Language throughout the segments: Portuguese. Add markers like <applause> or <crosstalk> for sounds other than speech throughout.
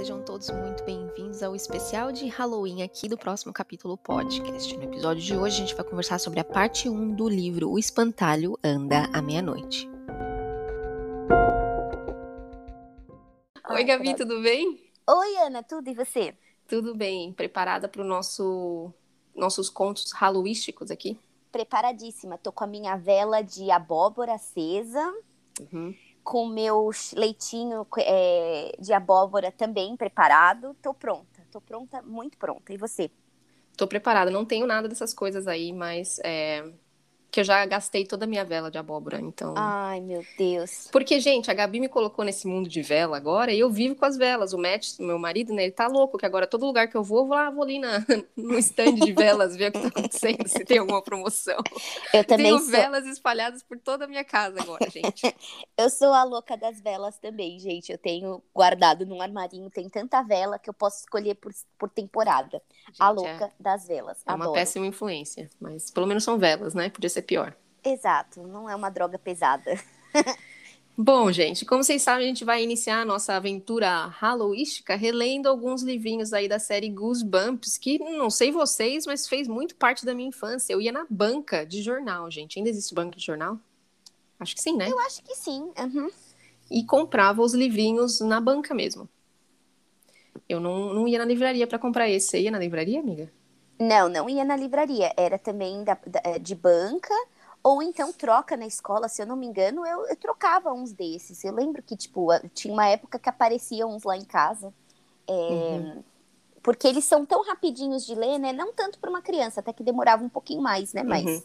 sejam todos muito bem-vindos ao especial de Halloween aqui do próximo capítulo podcast. No episódio de hoje a gente vai conversar sobre a parte 1 do livro O Espantalho Anda à Meia-Noite. Oi, Gabi, tudo bem? Oi, Ana, tudo e você? Tudo bem. Preparada para os nosso, nossos contos hallowísticos aqui? Preparadíssima. Tô com a minha vela de abóbora acesa. Uhum com meu leitinho é, de abóbora também preparado. Tô pronta, tô pronta, muito pronta. E você? Tô preparada, não tenho nada dessas coisas aí, mas é, que eu já gastei toda a minha vela de abóbora, então. Ai, meu Deus. Porque, gente, a Gabi me colocou nesse mundo de vela agora e eu vivo com as velas. O Matt, meu marido, né, ele tá louco, que agora todo lugar que eu vou, eu vou lá, vou ali na, <laughs> no stand de velas ver o que tá acontecendo, se tem alguma promoção. <laughs> Eu também Tenho sou... velas espalhadas por toda a minha casa agora, gente. <laughs> eu sou a louca das velas também, gente. Eu tenho guardado num armarinho, tem tanta vela que eu posso escolher por, por temporada. Gente, a louca é... das velas. É Adoro. uma péssima influência, mas pelo menos são velas, né? Podia ser ser pior. Exato, não é uma droga pesada. <laughs> Bom, gente, como vocês sabem, a gente vai iniciar a nossa aventura hallowística relendo alguns livrinhos aí da série Goosebumps, que não sei vocês, mas fez muito parte da minha infância. Eu ia na banca de jornal, gente. Ainda existe banca de jornal? Acho que sim, né? Eu acho que sim. Uhum. E comprava os livrinhos na banca mesmo. Eu não, não ia na livraria para comprar esse. Você ia na livraria, amiga? Não, não ia na livraria. Era também da, da, é, de banca, ou então troca na escola, se eu não me engano, eu, eu, trocava uns desses. Eu lembro que, tipo, tinha uma época que apareciam uns lá em casa. É, uhum. Porque eles são tão rapidinhos de ler, né? Não tanto para uma criança, até que demorava um pouquinho mais, né? Mas uhum.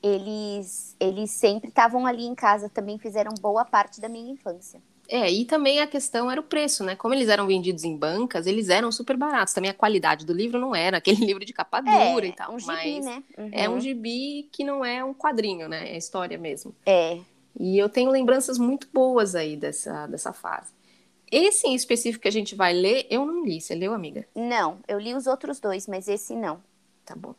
eles, eles sempre estavam ali em casa, também fizeram boa parte da minha infância. É, e também a questão era o preço, né? Como eles eram vendidos em bancas, eles eram super baratos. Também a qualidade do livro não era aquele <laughs> livro de capa dura é, e tal. Um gibi, mas né? Uhum. É um gibi que não é um quadrinho, né? É história mesmo. É. E eu tenho lembranças muito boas aí dessa, dessa fase. Esse em específico que a gente vai ler, eu não li. Você leu, amiga? Não, eu li os outros dois, mas esse não. Tá bom.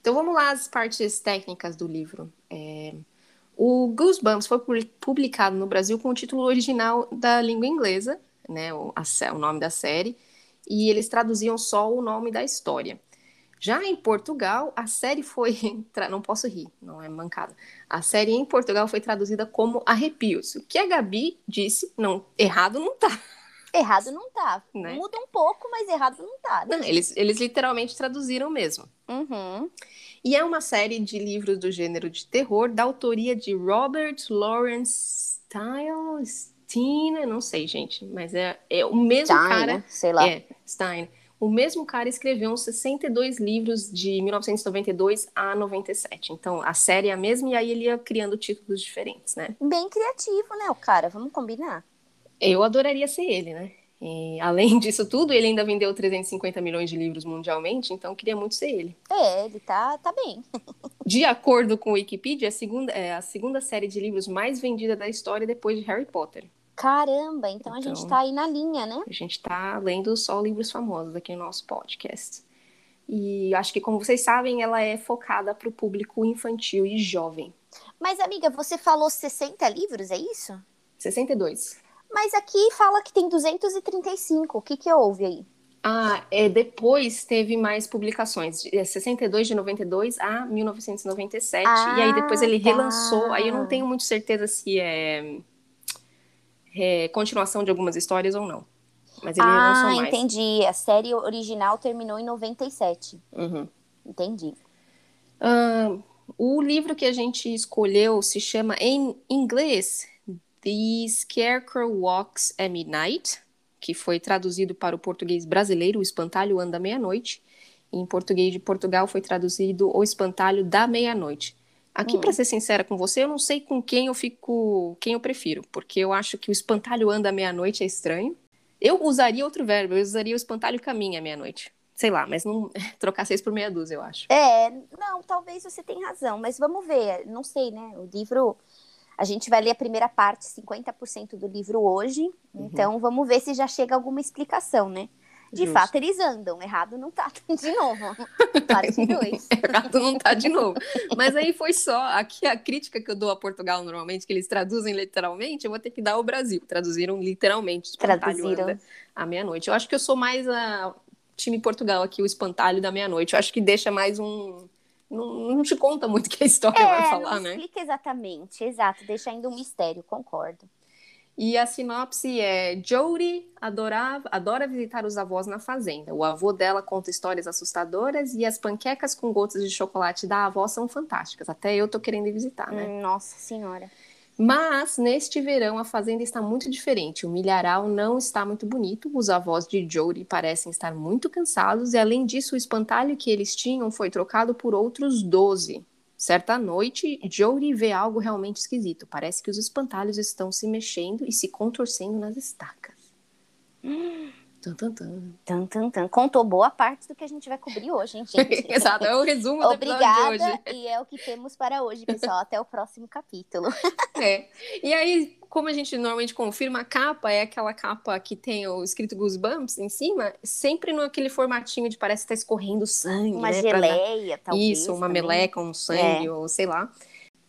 Então vamos lá às partes técnicas do livro. É... O Goosebumps foi publicado no Brasil com o título original da língua inglesa, né, o, a, o nome da série, e eles traduziam só o nome da história. Já em Portugal, a série foi. <laughs> Não posso rir, não é mancada. A série em Portugal foi traduzida como Arrepios. O que a Gabi disse, não, errado não tá. Errado não tá. Né? Muda um pouco, mas errado não tá. Né? Não, eles, eles literalmente traduziram mesmo. Uhum. E é uma série de livros do gênero de terror da autoria de Robert Lawrence Stein, Stein não sei, gente, mas é, é o mesmo Stein, cara. Sei lá. É, Stein. O mesmo cara escreveu uns 62 livros de 1992 a 97. Então, a série é a mesma e aí ele ia criando títulos diferentes, né? Bem criativo, né, o cara? Vamos combinar. Eu adoraria ser ele, né? E, <laughs> além disso tudo, ele ainda vendeu 350 milhões de livros mundialmente, então queria muito ser ele. É, ele tá, tá bem. <laughs> de acordo com o Wikipedia, é a, segunda, é a segunda série de livros mais vendida da história depois de Harry Potter. Caramba, então, então a gente então, tá aí na linha, né? A gente tá lendo só livros famosos aqui no nosso podcast. E acho que, como vocês sabem, ela é focada para o público infantil e jovem. Mas, amiga, você falou 60 livros, é isso? 62. Mas aqui fala que tem 235. O que que houve aí? Ah, é, depois teve mais publicações, de 62 de 92 a 1997, ah, e aí depois ele tá. relançou, aí eu não tenho muito certeza se é, é continuação de algumas histórias ou não. Mas ele ah, relançou mais. entendi. A série original terminou em 97. Uhum. Entendi. Uh, o livro que a gente escolheu se chama em inglês The Scarecrow Walks at Midnight, que foi traduzido para o português brasileiro, O Espantalho Anda Meia-Noite. Em português de Portugal foi traduzido O Espantalho da Meia-Noite. Aqui, hum. para ser sincera com você, eu não sei com quem eu fico, quem eu prefiro, porque eu acho que o espantalho anda à meia-noite é estranho. Eu usaria outro verbo, eu usaria o espantalho caminha à meia-noite. Sei lá, mas não <laughs> trocar seis por meia dúzia, eu acho. É, não, talvez você tenha razão, mas vamos ver, não sei, né? O livro a gente vai ler a primeira parte, 50% do livro hoje, uhum. então vamos ver se já chega alguma explicação, né? De Justo. fato, eles andam. Errado não tá <laughs> de novo. Parte 2. <laughs> Errado não tá de novo. Mas aí foi só. Aqui a crítica que eu dou a Portugal normalmente, que eles traduzem literalmente, eu vou ter que dar ao Brasil. Traduziram literalmente. Espantalho Traduziram. à meia-noite. Eu acho que eu sou mais a time Portugal aqui, o espantalho da meia-noite. Eu acho que deixa mais um. Não, não te conta muito que a história vai É, falar, não né? explica exatamente. Exato, deixa ainda um mistério, concordo. E a sinopse é: Jodie adorava, adora visitar os avós na fazenda. O avô dela conta histórias assustadoras e as panquecas com gotas de chocolate da avó são fantásticas. Até eu tô querendo visitar, né? Hum, Nossa senhora. Mas neste verão a fazenda está muito diferente. O milharal não está muito bonito. Os avós de Jodie parecem estar muito cansados e além disso o espantalho que eles tinham foi trocado por outros 12. Certa noite, Jodie vê algo realmente esquisito. Parece que os espantalhos estão se mexendo e se contorcendo nas estacas. Tum, tum, tum. Tan, tan, tan. Contou boa parte do que a gente vai cobrir hoje, hein, gente? <laughs> Exato, é o resumo do episódio de Obrigada, hoje. e é o que temos para hoje, pessoal. Até o próximo capítulo. <laughs> É. E aí, como a gente normalmente confirma, a capa é aquela capa que tem o escrito Goosebumps em cima, sempre naquele formatinho de parece que tá escorrendo sangue, Uma né? pra dar- geleia, talvez. Isso, uma também. meleca, um sangue, ou sei lá.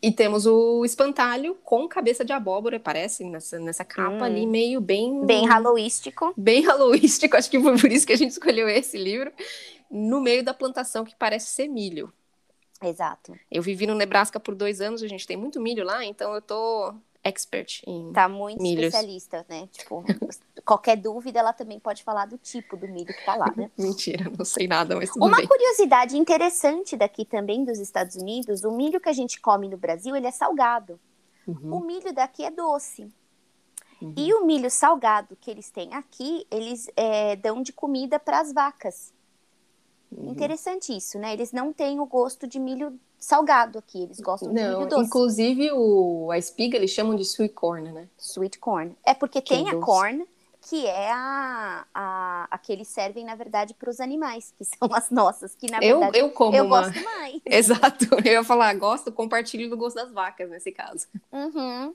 E temos o espantalho com cabeça de abóbora, parece, nessa, nessa capa Hum. ali, meio bem... Bem hallowístico. Bem hallowístico, <laughs> acho que foi por isso que a gente escolheu esse livro. No meio da plantação que parece ser milho. Exato. Eu vivi no Nebraska por dois anos, a gente tem muito milho lá, então eu tô expert em... Tá muito Milhos. especialista, né? Tipo, qualquer dúvida, ela também pode falar do tipo do milho que tá lá, né? <laughs> Mentira, não sei nada, mas Uma bem. curiosidade interessante daqui também dos Estados Unidos, o milho que a gente come no Brasil, ele é salgado. Uhum, O milho daqui é doce. uhum. E o milho salgado que eles têm aqui, eles é, dão de comida para as vacas. Uhum. Interessante isso, né? Eles não têm o gosto de milho salgado aqui, eles gostam de Não, milho doce. inclusive o, a espiga eles chamam de sweet corn, né? Sweet corn. É porque Que tem a doce. corn, que é a, a, a que eles servem, na verdade, para os animais, que <laughs> são as nossas, que na Eu, verdade eu como eu uma. gosto mais. <laughs> Exato, eu ia falar, gosto, compartilho do gosto das vacas nesse caso. Uhum.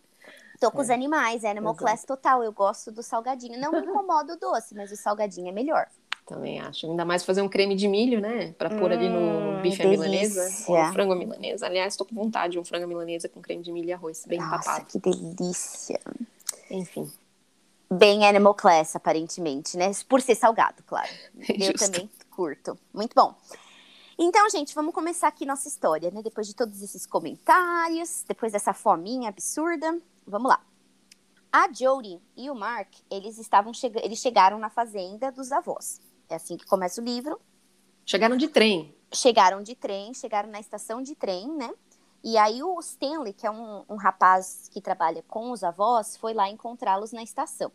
Tô com os É. animais, Animal Exato. Class total. Eu gosto do salgadinho. Não me incomoda o doce, mas o salgadinho é melhor. Também acho. Ainda mais fazer um creme de milho, né? Pra pôr ali no Hum, bife à milanesa. Ou no frango à milanesa. Aliás, tô com vontade de um frango à milanesa com creme de milho e arroz, bem Nossa, papado. que delícia. Enfim. Bem Animal Class, aparentemente, né? Por ser salgado, claro. <laughs> Eu Justo. também curto. Muito bom. Então, gente, vamos começar aqui nossa história, né? Depois de todos esses comentários, depois dessa fominha absurda, vamos lá. A Jodie e o Mark, eles estavam chega eles chegaram na fazenda dos avós. É assim que começa o livro. Chegaram de trem. Chegaram de trem, chegaram na estação de trem, né? E aí o Stanley, que é um, um rapaz que trabalha com os avós, foi lá encontrá-los na estação.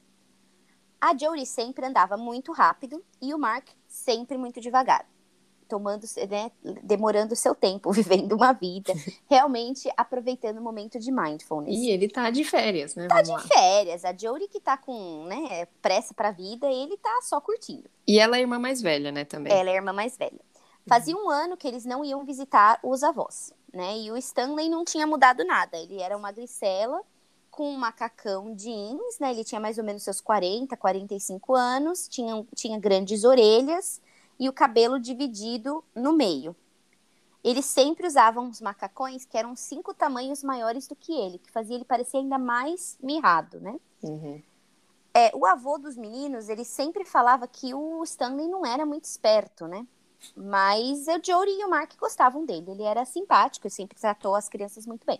A Jodie sempre andava muito rápido e o Mark sempre muito devagar, tomando, né, demorando seu tempo, <laughs> vivendo uma vida, <laughs> realmente aproveitando o momento de mindfulness. E ele tá de férias, né? Tá de lá. férias, a Jodie que tá com né, pressa pra vida, ele tá só curtindo. E ela é a irmã mais velha, né, também. Ela é a irmã mais velha. Fazia um ano que eles não iam visitar os avós, né? E o Stanley não tinha mudado nada. Ele era uma grisela com um macacão jeans, né? Ele tinha mais ou menos seus 40, 45 anos, tinha, tinha grandes orelhas e o cabelo dividido no meio. Eles sempre usavam uns macacões que eram cinco tamanhos maiores do que ele, que fazia ele parecer ainda mais mirrado, né? Uhum. É, o avô dos meninos, ele sempre falava que o Stanley não era muito esperto, né? Mas o Jodie e o Mark gostavam dele. Ele era simpático e sempre tratou as crianças muito bem.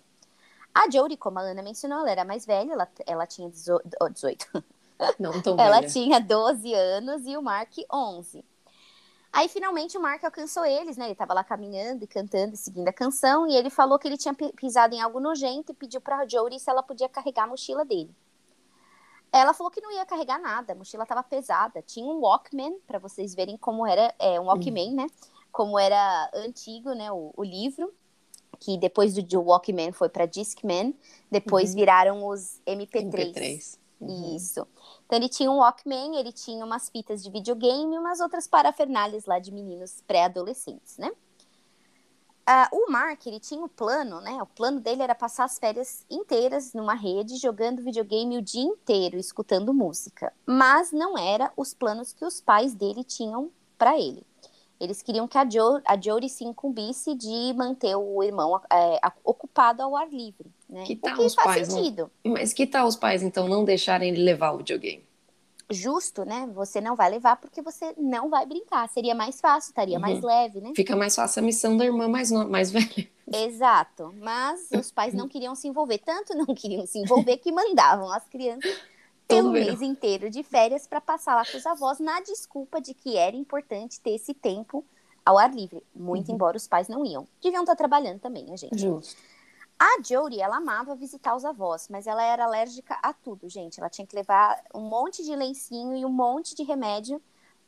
A Jodie, como a Ana mencionou, ela era mais velha, ela, ela tinha 18, oh, 18. <laughs> Não tão Ela velha. tinha 12 anos e o Mark 11. Aí finalmente o Mark alcançou eles, né? Ele tava lá caminhando e cantando e seguindo a canção e ele falou que ele tinha pi- pisado em algo nojento e pediu pra Jodie se ela podia carregar a mochila dele. Ela falou que não ia carregar nada, a mochila tava pesada. Tinha um Walkman, pra vocês verem como era, é, um Walkman, né? Como era antigo, né? O, o livro, que depois do, do Walkman foi pra Discman, depois Uhum. viraram os MP3. MP3. Uhum. Isso. Então ele tinha um Walkman, ele tinha umas fitas de videogame e umas outras parafernálias lá de meninos pré-adolescentes, né? Uh, o Mark, ele tinha o um plano, né? O plano dele era passar as férias inteiras numa rede, jogando videogame o dia inteiro, escutando música. Mas não era os planos que os pais dele tinham para ele. Eles queriam que a, jo a Jodie se incumbisse de manter o irmão é, ocupado ao ar livre, né? Que tal o que os faz pais sentido. Não... Mas que tal os pais, então, não deixarem ele levar o videogame? Justo, né? Você não vai levar porque você não vai brincar. Seria mais fácil, estaria uhum. mais leve, né? Fica mais fácil a missão da irmã mais, no... mais <laughs> velha. Exato. Mas os pais não queriam se envolver. Tanto não queriam se envolver que mandavam as crianças <laughs> pelo mês inteiro de férias para passar lá com os avós, na desculpa de que era importante ter esse tempo ao ar livre. Muito uhum. embora os pais não iam. Deviam estar trabalhando também, né, gente? Justo. A Jodie, ela amava visitar os avós, mas ela era alérgica a tudo, gente. Ela tinha que levar um monte de lencinho e um monte de remédio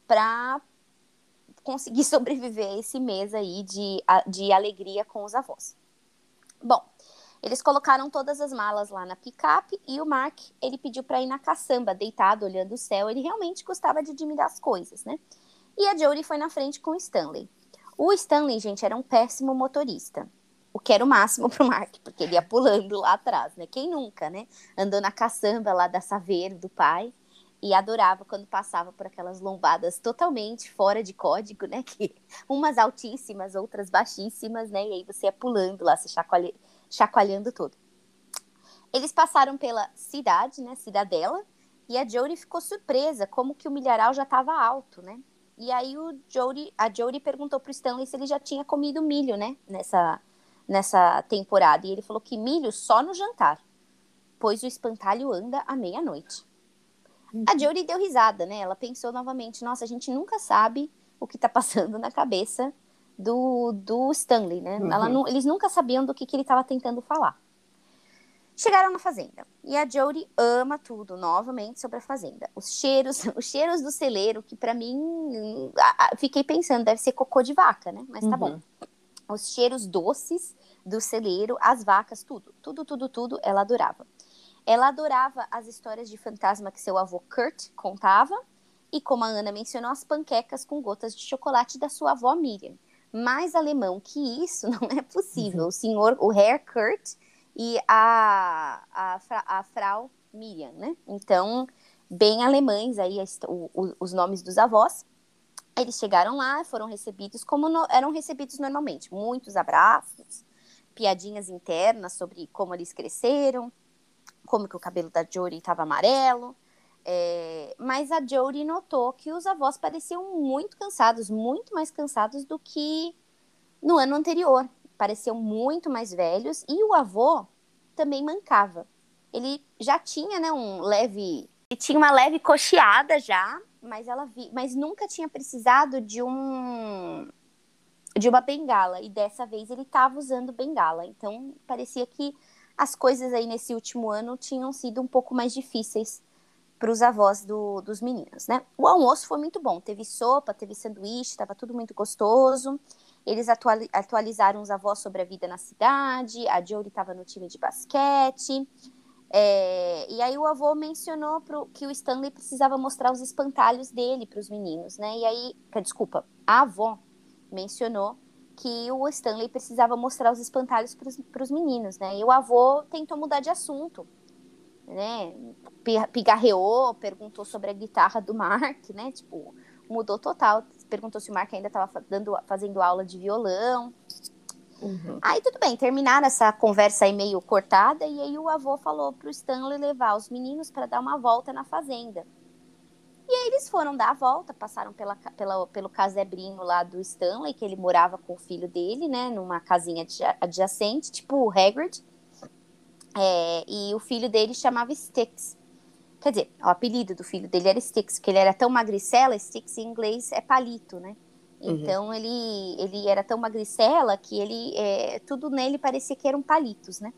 para conseguir <laughs> sobreviver esse mês aí de, de alegria com os avós. Bom, eles colocaram todas as malas lá na picape e o Mark, ele pediu para ir na caçamba, deitado, olhando o céu. Ele realmente gostava de admirar as coisas, né? E a Jodie foi na frente com o Stanley. O Stanley, gente, era um péssimo motorista o que era o máximo <laughs> pro Mark, porque ele ia pulando lá atrás, né? Quem nunca, né? Andou na caçamba lá da Saveiro do pai e adorava quando passava por aquelas lombadas totalmente fora de código, né? Que <laughs> umas altíssimas, outras baixíssimas, né? E aí você ia pulando lá, se chacoalha, chacoalhando todo. Eles passaram pela cidade, né? Cidadela, e a Jodie ficou surpresa como que o milharal já estava alto, né? E aí o Jodie, a Jodie perguntou pro Stanley se ele já tinha comido milho, né? Nessa nessa temporada. E ele falou que milho só no jantar, pois o espantalho anda à meia-noite. Uhum. A Jodie deu risada, né? Ela pensou novamente: nossa, a gente nunca sabe o que tá <laughs> passando na cabeça do, do Stanley, né? Uhum. Ela não, eles nunca sabiam do que, que ele estava tentando falar. Chegaram na fazenda e a Jodie ama tudo novamente sobre a fazenda. Os cheiros, <laughs> os cheiros do celeiro, que para mim, fiquei pensando, deve ser cocô de vaca, né? Mas tá uhum. bom os cheiros doces do celeiro, as vacas, tudo, tudo, tudo, tudo, ela adorava. Ela adorava as histórias de fantasma que seu avô Kurt contava, e como a Ana mencionou, as panquecas com gotas de chocolate da sua avó Miriam. Mais alemão que isso <laughs> não é possível. Uhum. O senhor, o Herr Kurt e a, a, a Frau Miriam, né? Então, bem alemães aí o, o, os nomes dos avós. Eles chegaram lá, foram recebidos como no, eram recebidos normalmente, muitos abraços, piadinhas internas sobre como eles cresceram, como que o cabelo da Jory estava amarelo. É, mas a Jory notou que os avós pareciam muito cansados, muito mais cansados do que no ano anterior. Pareciam muito mais velhos e o avô também mancava. Ele já tinha, né, um leve, ele tinha uma leve cocheada já, mas ela vi, mas nunca tinha precisado de um de uma bengala e dessa vez ele estava usando bengala. Então parecia que as coisas aí nesse último ano tinham sido um pouco mais difíceis para os avós do, dos meninos, né? O almoço foi muito bom, teve sopa, teve sanduíche, estava tudo muito gostoso. Eles atualizaram os avós sobre a vida na cidade. A Jory estava no time de basquete. É, e aí o avô mencionou pro, que o Stanley precisava mostrar os espantalhos dele para os meninos, né? E aí, desculpa, a avó mencionou que o Stanley precisava mostrar os espantalhos para os meninos, né? E o avô tentou mudar de assunto, né? Pigarreou, perguntou sobre a guitarra do Mark, né? Tipo, mudou total. Perguntou se o Mark ainda estava fazendo aula de violão. Uhum. Aí tudo bem, terminaram essa conversa aí meio cortada, e aí o avô falou pro Stanley levar os meninos para dar uma volta na fazenda. E aí eles foram dar a volta, passaram pela, pela, pelo casebrinho lá do Stanley, que ele morava com o filho dele, né, numa casinha adjacente, tipo o Hagrid. É, e o filho dele chamava Sticks. Quer dizer, o apelido do filho dele era Sticks, porque ele era tão magricela, Sticks em inglês é palito, né? Uhum. Então ele, ele era tão magricela que ele é, tudo nele parecia que eram palitos, né?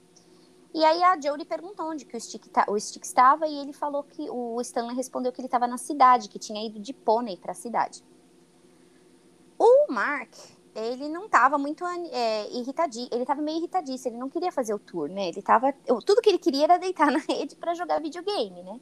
E aí a Jodie perguntou onde que o Stick, o Stick estava e ele falou que o Stanley respondeu que ele estava na cidade, que tinha ido de pônei para a cidade. O Mark, ele não estava muito é, irritadinho, ele estava meio irritadíssimo, ele não queria fazer o tour, né? Ele tava, tudo que ele queria era deitar <laughs> na rede para jogar videogame, né?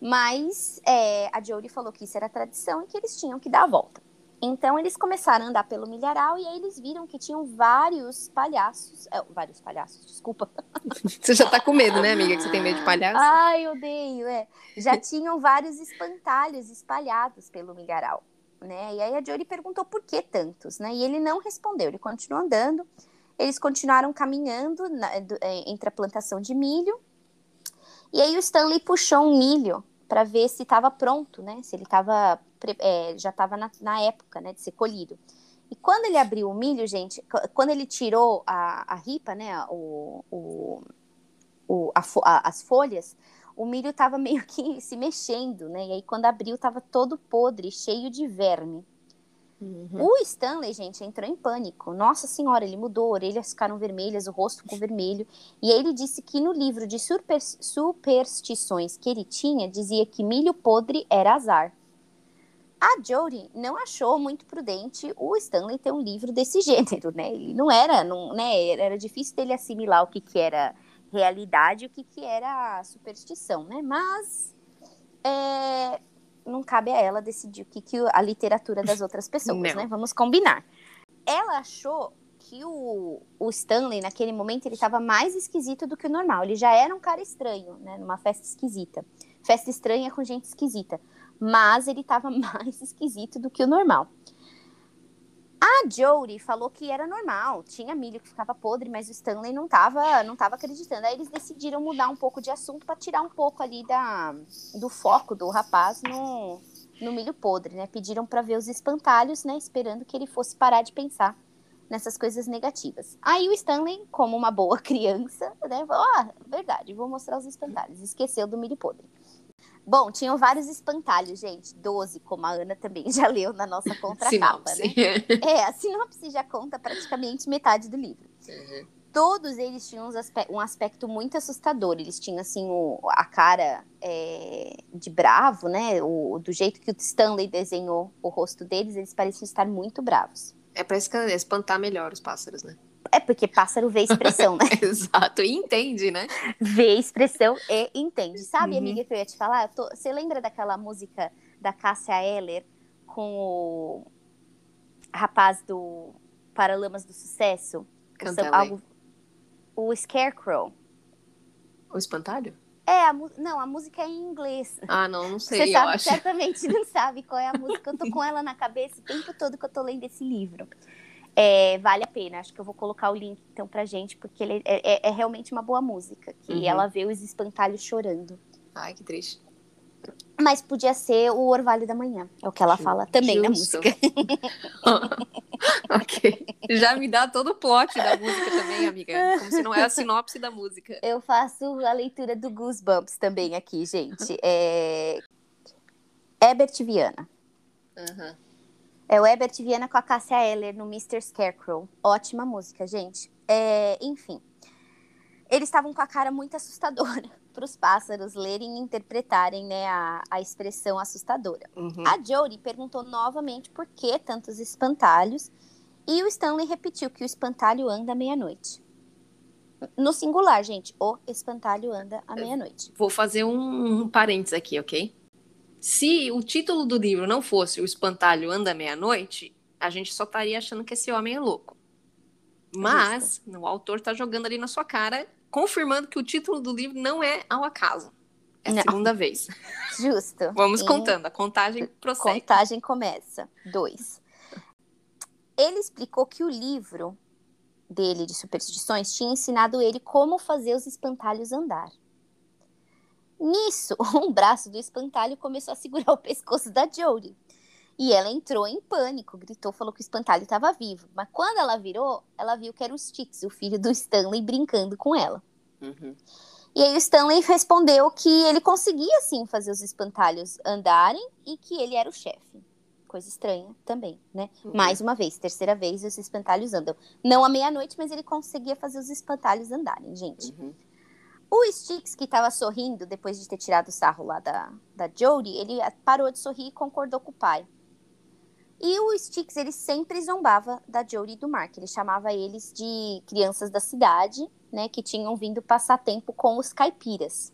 Mas é, a Jodie falou que isso era tradição e que eles tinham que dar a volta. Então eles começaram a andar pelo milharal e aí eles viram que tinham vários palhaços. É, vários palhaços, desculpa. <laughs> Você já tá com medo, né, amiga? Que você tem medo de palhaço? Ai, odeio, é. Já tinham vários espantalhos espalhados pelo milharal, né? E aí a Jory perguntou por que tantos, né? E ele não respondeu, ele continuou andando. Eles continuaram caminhando na, do, é, entre a plantação de milho. E aí o Stanley puxou um milho para ver se estava pronto, né? Se ele tava, é, já estava na, na, época, né, de ser colhido. E quando ele abriu o milho, gente, quando ele tirou a, a ripa, né, o, o, o a, a, as folhas, o milho estava meio que <laughs> se mexendo, né? E aí quando abriu estava todo podre, cheio de verme. Uhum. O Stanley, gente, entrou em pânico. Nossa senhora, ele mudou, orelhas ficaram vermelhas, o rosto ficou vermelho. E ele disse que no livro de super, superstições que ele tinha, dizia que milho podre era azar. A Jodie não achou muito prudente o Stanley ter um livro desse <laughs> gênero, né? Ele não era, não, né? Era difícil dele assimilar o que, que era realidade e o que, que era superstição, né? Mas é, não cabe a ela decidir o que, que a literatura das outras pessoas, não. né? Vamos combinar. Ela achou que o, o Stanley, naquele momento, ele estava mais esquisito do que o normal. Ele já era um cara estranho, né? Numa festa esquisita. Festa estranha com gente esquisita. Mas ele estava <laughs> mais esquisito do que o normal. A Jodie falou que era normal, tinha milho que ficava podre, mas o Stanley não estava não tava acreditando. Aí eles decidiram mudar um pouco de assunto para tirar um pouco ali da, do foco do rapaz no, no milho podre, né? Pediram para ver os espantalhos, né? Esperando que ele fosse parar de pensar nessas coisas negativas. Aí o Stanley, como uma boa <laughs> criança, né? Falou, ah, verdade, vou mostrar os espantalhos. Esqueceu do milho podre. Bom, tinham vários espantalhos, gente. Doze, como a Ana também <laughs> já leu na nossa contracapa, né? É, a sinopse já conta praticamente metade do livro. Uhum. Todos eles tinham um aspecto muito assustador. Eles tinham, assim, o, a cara é, de bravo, né? O, do jeito que o Stanley desenhou o rosto deles, eles pareciam estar muito bravos. É para espantar melhor os pássaros, né? É porque pássaro vê expressão, né? <laughs> Exato, e entende, né? Vê expressão e entende. Sabe, uhum. amiga, que eu ia te falar? Tô... Você lembra daquela música da Cássia Eller com o rapaz do Paralamas do Sucesso? Canta o, algo... o Scarecrow. O espantalho? É, a não, a música é em inglês. Ah, não, não sei, Você sabe, certamente não sabe qual é a música. Eu tô <laughs> com ela na cabeça o tempo todo que eu tô lendo esse livro. É, vale a pena. Acho que eu vou colocar o link então pra gente, porque ele é, é, é realmente uma boa música. Que uhum. ela vê os espantalhos chorando. Ai, que triste. Mas podia ser o Orvalho da Manhã. É o que ela fala também Justo. na música. <laughs> ok. Já me dá todo o plot da música também, amiga. Como se não é a sinopse da música. Eu faço a leitura do Goosebumps também aqui, gente. É... Herbert Viana. Uhum. É o Herbert Viana com a Cássia Eller no Mr. Scarecrow. Ótima música, gente. É, enfim. Eles estavam com a cara muito assustadora <laughs> para os pássaros lerem e interpretarem né, a, a expressão assustadora. Uhum. A Jodie perguntou novamente por que tantos espantalhos e o Stanley repetiu que o espantalho anda à meia-noite. No singular, gente, o espantalho anda à meia-noite. Vou fazer um, um parênteses aqui, ok? Se o título do livro não fosse O Espantalho Anda Meia-Noite, a gente só estaria achando que esse homem é louco. Mas o autor está jogando ali na sua cara, confirmando que o título do livro não é ao acaso. É a não. segunda vez. Justo. Vamos contando, a contagem prossegue. Contagem começa. Dois. Ele explicou que o livro dele de superstições tinha ensinado ele como fazer os espantalhos andar. Nisso, <laughs> um braço do espantalho começou a segurar o pescoço da Jodie. E ela entrou em pânico, gritou, falou que o espantalho estava vivo. Mas quando ela virou, ela viu que era o Stix, o filho do Stanley, brincando com ela. Uhum. E aí o Stanley respondeu que ele conseguia sim fazer os espantalhos andarem e que ele era o chefe. Coisa estranha também, né? Uhum. Mais uma vez, terceira vez, os espantalhos andam. Não à meia-noite, mas ele conseguia fazer os espantalhos andarem, gente. Uhum. O Sticks, que estava sorrindo depois de ter tirado o sarro lá da, da Jodie, ele parou de sorrir e concordou com o pai. E o Sticks, ele sempre zombava da Jodie e do Mark. Ele chamava eles de crianças da cidade, né, que tinham vindo passar tempo com os caipiras.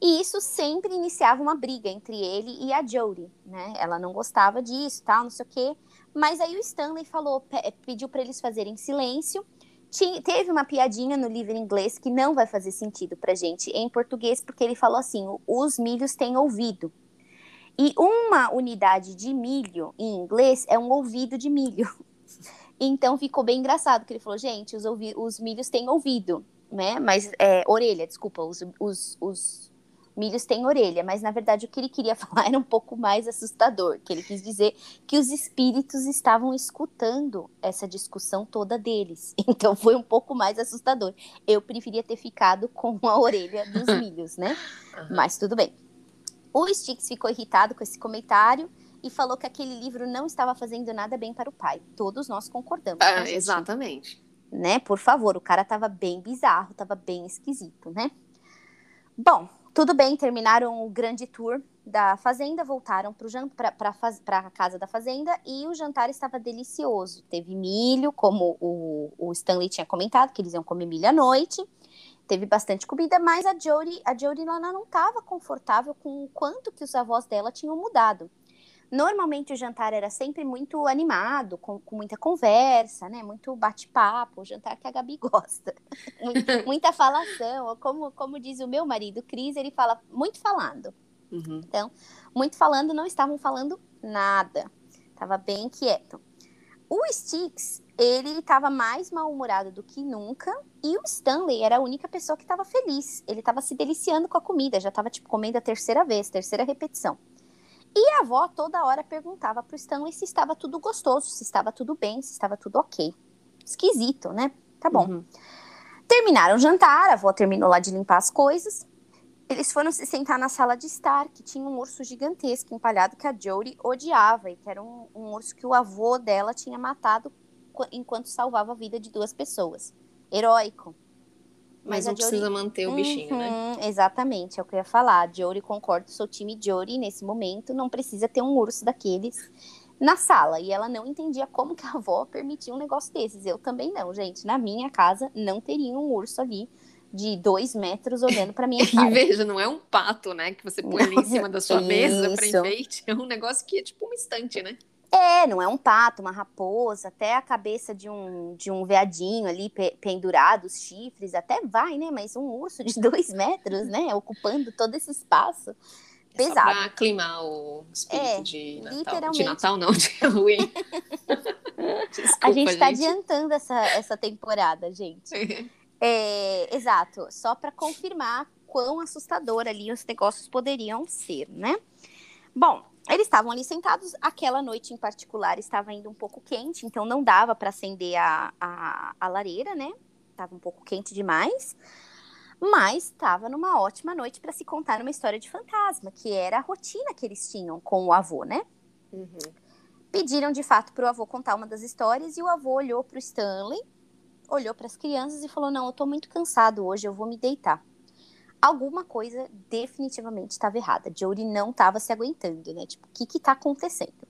E isso sempre iniciava uma briga entre ele e a Jodie, né? Ela não gostava disso, tal, não sei o quê. Mas aí o Stanley falou, pediu para eles fazerem silêncio. Tinha, teve uma piadinha no livro em inglês que não vai fazer sentido pra gente em português, porque ele falou assim: os milhos têm ouvido. E uma unidade de milho em inglês é um ouvido de milho. <laughs> Então ficou bem engraçado, que ele falou, gente, os, os milhos têm ouvido, né? Mas, é, orelha, desculpa, os, os, os milhos têm orelha, mas na verdade o que ele queria <laughs> falar era um pouco mais assustador, que ele quis dizer que os espíritos estavam escutando essa discussão toda deles. <laughs> Então foi um pouco mais assustador. Eu preferia ter ficado com a orelha dos <laughs> milhos, né? Mas tudo bem. O Sticks ficou irritado com esse comentário e falou que aquele livro não estava fazendo nada bem para o pai. Todos nós concordamos. Ah, né, exatamente. Né? Por favor, o cara estava bem bizarro, estava bem esquisito, né? Bom, tudo bem, terminaram o grande tour da fazenda, voltaram para a casa da fazenda e o jantar estava delicioso. Teve milho, como o, o Stanley tinha comentado, que eles iam comer milho à noite teve bastante comida, mas a Jodie, a Jodie Lana não estava confortável com o quanto que os avós dela tinham mudado. Normalmente o jantar era sempre muito animado, com, com muita conversa, né? Muito bate-papo, o jantar que a Gabi <laughs> gosta. <laughs> muita falação, como, como diz o meu marido, Cris, ele fala muito falando. Uhum. Então, muito falando, não estavam falando nada. Tava bem quieto. O Sticks, ele estava mais mal-humorado do que nunca, e o Stanley era a única pessoa que estava feliz. Ele estava se deliciando com a comida, já estava tipo comendo a terceira vez, terceira repetição. E a avó toda hora perguntava pro Stanley se estava tudo gostoso, se estava tudo bem, se estava tudo ok. Esquisito, né? Tá bom. Uhum. Terminaram o jantar, a avó terminou lá de limpar as coisas. Eles foram se sentar na sala de estar, que tinha um urso gigantesco empalhado que a Jodie odiava, e que era um, um urso que o avô dela tinha matado enquanto salvava a vida de duas pessoas. Heróico. Mas, Mas não Jory... precisa manter o bichinho, né? uhum, né? Exatamente, é o que eu ia falar. Jory, concordo, sou time Jory nesse momento. Não precisa ter um urso daqueles na sala. E ela não entendia como que a avó permitia um negócio desses. Eu também não, gente. Na minha casa não teria um urso ali de dois metros olhando para minha <laughs> cara. E veja, não é um pato, né? Que você põe ali em cima da sua mesa para enfeite. É um negócio que é tipo um instante, né? É, não é um pato, uma raposa, até a cabeça de um, de um veadinho ali pe pendurado, os chifres, até vai, né? Mas um urso de <laughs> dois metros, né? Ocupando todo esse espaço. Pesado. É só pra aclimar o espírito é, de Natal. Literalmente. De Natal, não, de <laughs> Halloween. Desculpa, a gente tá gente. adiantando essa, essa temporada, gente. É, exato, só para confirmar quão assustador ali os negócios poderiam ser, né? Bom, eles estavam ali sentados, aquela noite em particular estava ainda um pouco quente, então não dava para acender a, a, a, lareira, né? Tava um pouco quente demais. Mas estava numa ótima noite para se contar uma história de fantasma, que era a rotina que eles tinham com o avô, né? Uhum. Pediram de fato para o avô contar uma das histórias e o avô olhou para o Stanley, olhou para as crianças e falou: Não, eu estou muito cansado hoje, eu vou me deitar alguma coisa definitivamente estava errada. Jodie não estava se aguentando, né? Tipo, o que que tá acontecendo?